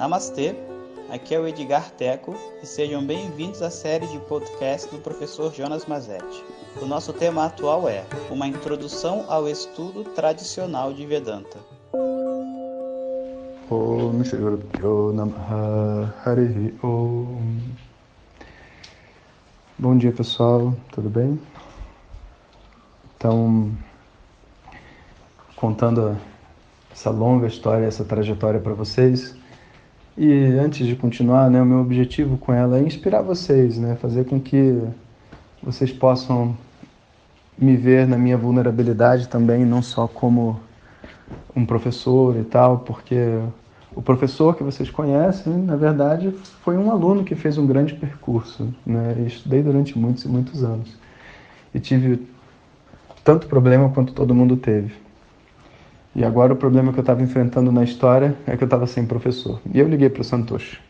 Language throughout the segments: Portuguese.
Namastê, aqui é o Edgar Teco e sejam bem-vindos à série de podcast do professor Jonas Mazetti. O nosso tema atual é Uma Introdução ao Estudo Tradicional de Vedanta. Om Bom dia pessoal, tudo bem? Então, contando essa longa história, essa trajetória para vocês, e antes de continuar, né, o meu objetivo com ela é inspirar vocês, né, fazer com que vocês possam me ver na minha vulnerabilidade também, não só como um professor e tal, porque o professor que vocês conhecem, na verdade, foi um aluno que fez um grande percurso. Né? Estudei durante muitos e muitos anos. E tive tanto problema quanto todo mundo teve. E agora o problema que eu estava enfrentando na história é que eu estava sem professor. E eu liguei para o Santoshi.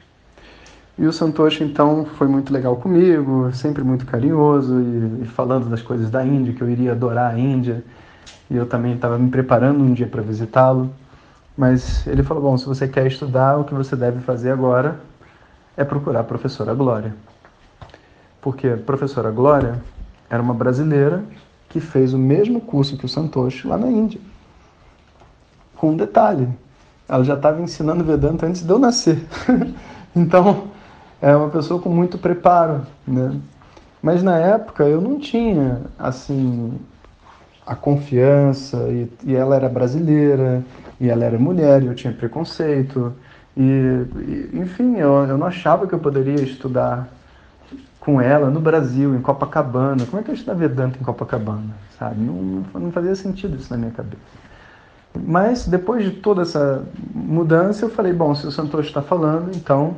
E o Santoshi, então, foi muito legal comigo, sempre muito carinhoso, e, e falando das coisas da Índia, que eu iria adorar a Índia. E eu também estava me preparando um dia para visitá-lo. Mas ele falou: Bom, se você quer estudar, o que você deve fazer agora é procurar a professora Glória. Porque a professora Glória era uma brasileira que fez o mesmo curso que o Santoshi lá na Índia com um detalhe: ela já estava ensinando Vedanta antes de eu nascer. então, é uma pessoa com muito preparo, né? Mas na época eu não tinha, assim, a confiança, e, e ela era brasileira, e ela era mulher, e eu tinha preconceito, e, e enfim, eu, eu não achava que eu poderia estudar com ela no Brasil, em Copacabana. Como é que eu estudar Vedanta em Copacabana, sabe? Não, não fazia sentido isso na minha cabeça. Mas depois de toda essa mudança, eu falei: bom, se o Santoshi está falando, então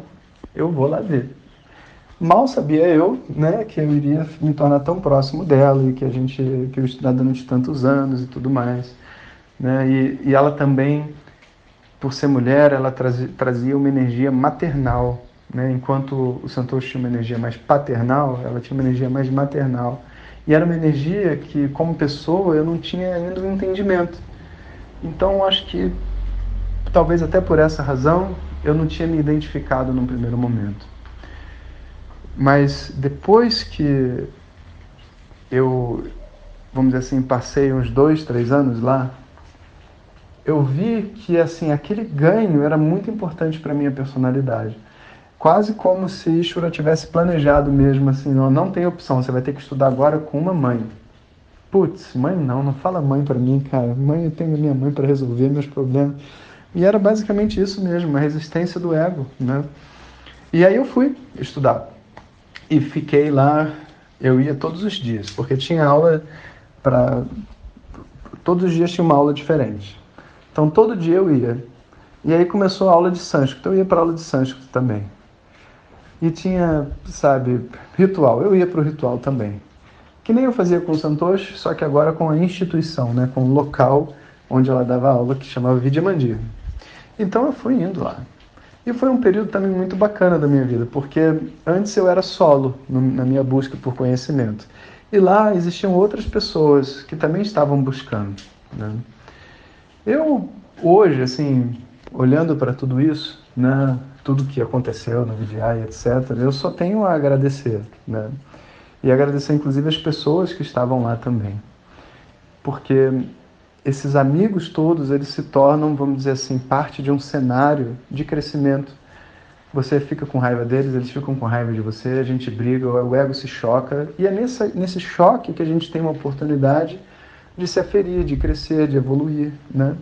eu vou lá ver. Mal sabia eu, né, que eu iria me tornar tão próximo dela e que a gente, que eu estudar durante tantos anos e tudo mais, né? E, e ela também, por ser mulher, ela trazia, trazia uma energia maternal, né? Enquanto o Santoshi tinha uma energia mais paternal, ela tinha uma energia mais maternal. E era uma energia que, como pessoa, eu não tinha ainda um entendimento. Então, acho que talvez até por essa razão eu não tinha me identificado num primeiro momento. Mas depois que eu, vamos dizer assim, passei uns dois, três anos lá, eu vi que assim aquele ganho era muito importante para minha personalidade. Quase como se Ishvara tivesse planejado mesmo assim, não, não tem opção, você vai ter que estudar agora com uma mãe. Putz, mãe não, não fala mãe para mim, cara. Mãe, eu tenho a minha mãe para resolver meus problemas. E era basicamente isso mesmo, uma resistência do ego, né? E aí eu fui estudar. E fiquei lá, eu ia todos os dias, porque tinha aula para todos os dias tinha uma aula diferente. Então todo dia eu ia. E aí começou a aula de sânscrito. Eu ia para aula de sânscrito também. E tinha, sabe, ritual. Eu ia para o ritual também. Que nem eu fazia com o Santoshi, só que agora com a instituição, né, com o local onde ela dava aula, que chamava Vidyamandir. Então eu fui indo lá. E foi um período também muito bacana da minha vida, porque antes eu era solo no, na minha busca por conhecimento. E lá existiam outras pessoas que também estavam buscando. Né? Eu, hoje, assim, olhando para tudo isso, né, tudo que aconteceu no VDI, etc., eu só tenho a agradecer. Né? E agradecer inclusive as pessoas que estavam lá também. Porque esses amigos todos, eles se tornam, vamos dizer assim, parte de um cenário de crescimento. Você fica com raiva deles, eles ficam com raiva de você, a gente briga, o ego se choca, e é nesse, nesse choque que a gente tem uma oportunidade de se aferir, de crescer, de evoluir, né?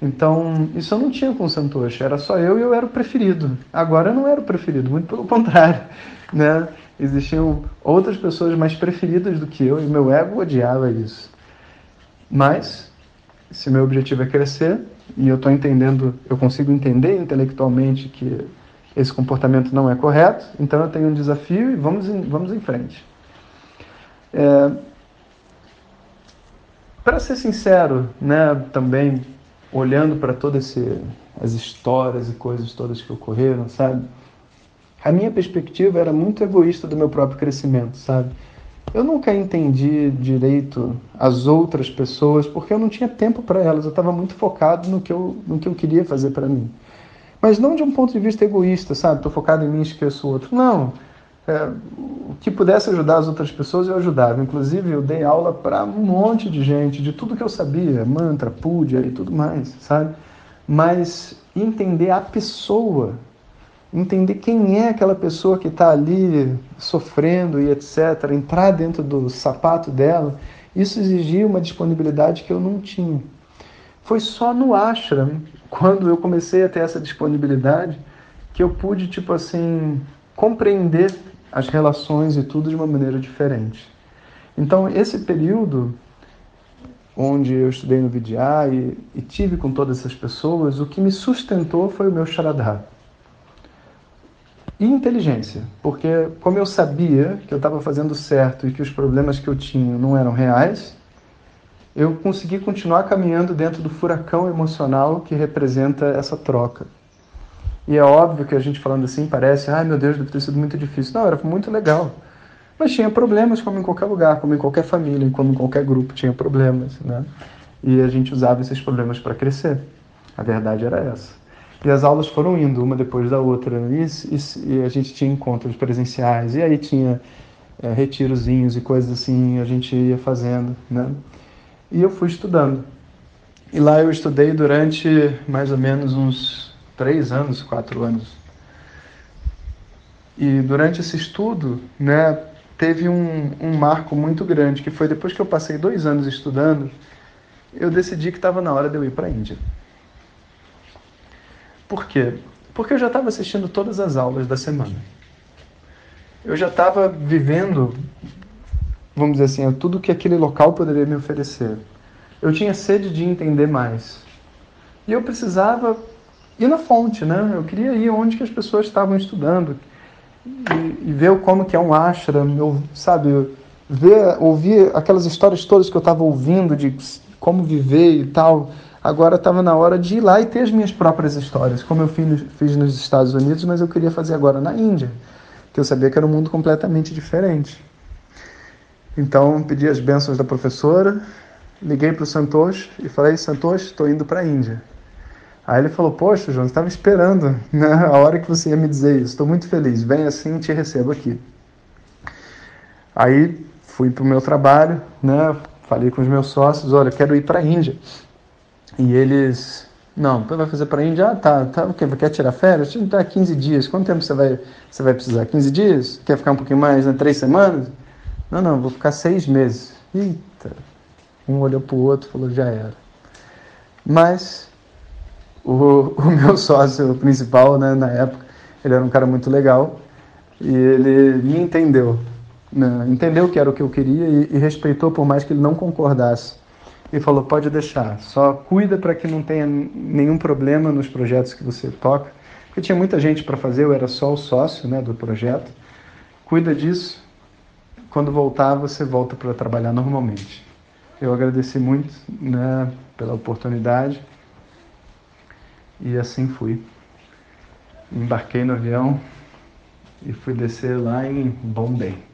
Então, isso eu não tinha com o Santoshi, era só eu e eu era o preferido. Agora eu não era o preferido, muito pelo contrário, né? Existiam outras pessoas mais preferidas do que eu e meu ego odiava isso. Mas, se meu objetivo é crescer e eu estou entendendo, eu consigo entender intelectualmente que esse comportamento não é correto, então eu tenho um desafio e vamos em, vamos em frente. É, para ser sincero, né, também olhando para todas as histórias e coisas todas que ocorreram, sabe? A minha perspectiva era muito egoísta do meu próprio crescimento, sabe? Eu nunca entendi direito as outras pessoas porque eu não tinha tempo para elas, eu estava muito focado no que eu, no que eu queria fazer para mim. Mas não de um ponto de vista egoísta, sabe? Estou focado em mim e esqueço o outro. Não. É, o que pudesse ajudar as outras pessoas, eu ajudava. Inclusive, eu dei aula para um monte de gente, de tudo que eu sabia, mantra, puja e tudo mais, sabe? Mas entender a pessoa, entender quem é aquela pessoa que está ali sofrendo e etc., entrar dentro do sapato dela, isso exigia uma disponibilidade que eu não tinha. Foi só no ashram, quando eu comecei a ter essa disponibilidade, que eu pude, tipo assim, compreender as relações e tudo de uma maneira diferente. Então, esse período onde eu estudei no Vidya e, e tive com todas essas pessoas, o que me sustentou foi o meu Sharadha. E inteligência, porque como eu sabia que eu estava fazendo certo e que os problemas que eu tinha não eram reais, eu consegui continuar caminhando dentro do furacão emocional que representa essa troca. E é óbvio que a gente falando assim parece, ai meu Deus, deve ter sido muito difícil. Não, era muito legal. Mas tinha problemas, como em qualquer lugar, como em qualquer família, como em qualquer grupo tinha problemas, né? E a gente usava esses problemas para crescer. A verdade era essa. E as aulas foram indo uma depois da outra, e, e, e a gente tinha encontros presenciais, e aí tinha é, retirozinhos e coisas assim, a gente ia fazendo, né? E eu fui estudando. E lá eu estudei durante mais ou menos uns três anos, quatro anos. E durante esse estudo, né, teve um, um marco muito grande, que foi depois que eu passei dois anos estudando, eu decidi que estava na hora de eu ir para a Índia. Por quê? Porque eu já estava assistindo todas as aulas da semana. Eu já estava vivendo, vamos dizer assim, tudo que aquele local poderia me oferecer. Eu tinha sede de entender mais. E eu precisava ir na fonte, né? Eu queria ir onde que as pessoas estavam estudando, e, e ver como que é um ashram, eu, sabe, ver, ouvir aquelas histórias todas que eu estava ouvindo de como viver e tal. Agora estava na hora de ir lá e ter as minhas próprias histórias, como eu fiz, nos Estados Unidos, mas eu queria fazer agora na Índia, que eu sabia que era um mundo completamente diferente. Então, pedi as bênçãos da professora, liguei para o Santosh e falei: Santosh, estou indo para a Índia. Aí ele falou: Poxa, João, estava esperando né, a hora que você ia me dizer isso. Estou muito feliz. Vem assim, te recebo aqui. Aí fui para o meu trabalho, né? Falei com os meus sócios: Olha, quero ir para a Índia. E eles: Não, vai fazer para a Índia? Ah, tá. tá o quê? Quer tirar férias? Tá 15 dias. Quanto tempo você vai, você vai precisar? 15 dias? Quer ficar um pouquinho mais? Né? Três semanas? Não, não, vou ficar seis meses. Eita. Um olhou para o outro e falou: Já era. Mas o, o meu sócio principal, né, na época, ele era um cara muito legal e ele me entendeu. Né? Entendeu que era o que eu queria e, e respeitou por mais que ele não concordasse. E falou: pode deixar, só cuida para que não tenha nenhum problema nos projetos que você toca. Porque tinha muita gente para fazer, eu era só o sócio né, do projeto. Cuida disso. Quando voltar, você volta para trabalhar normalmente. Eu agradeci muito né, pela oportunidade e assim fui. Embarquei no avião e fui descer lá em Bombay.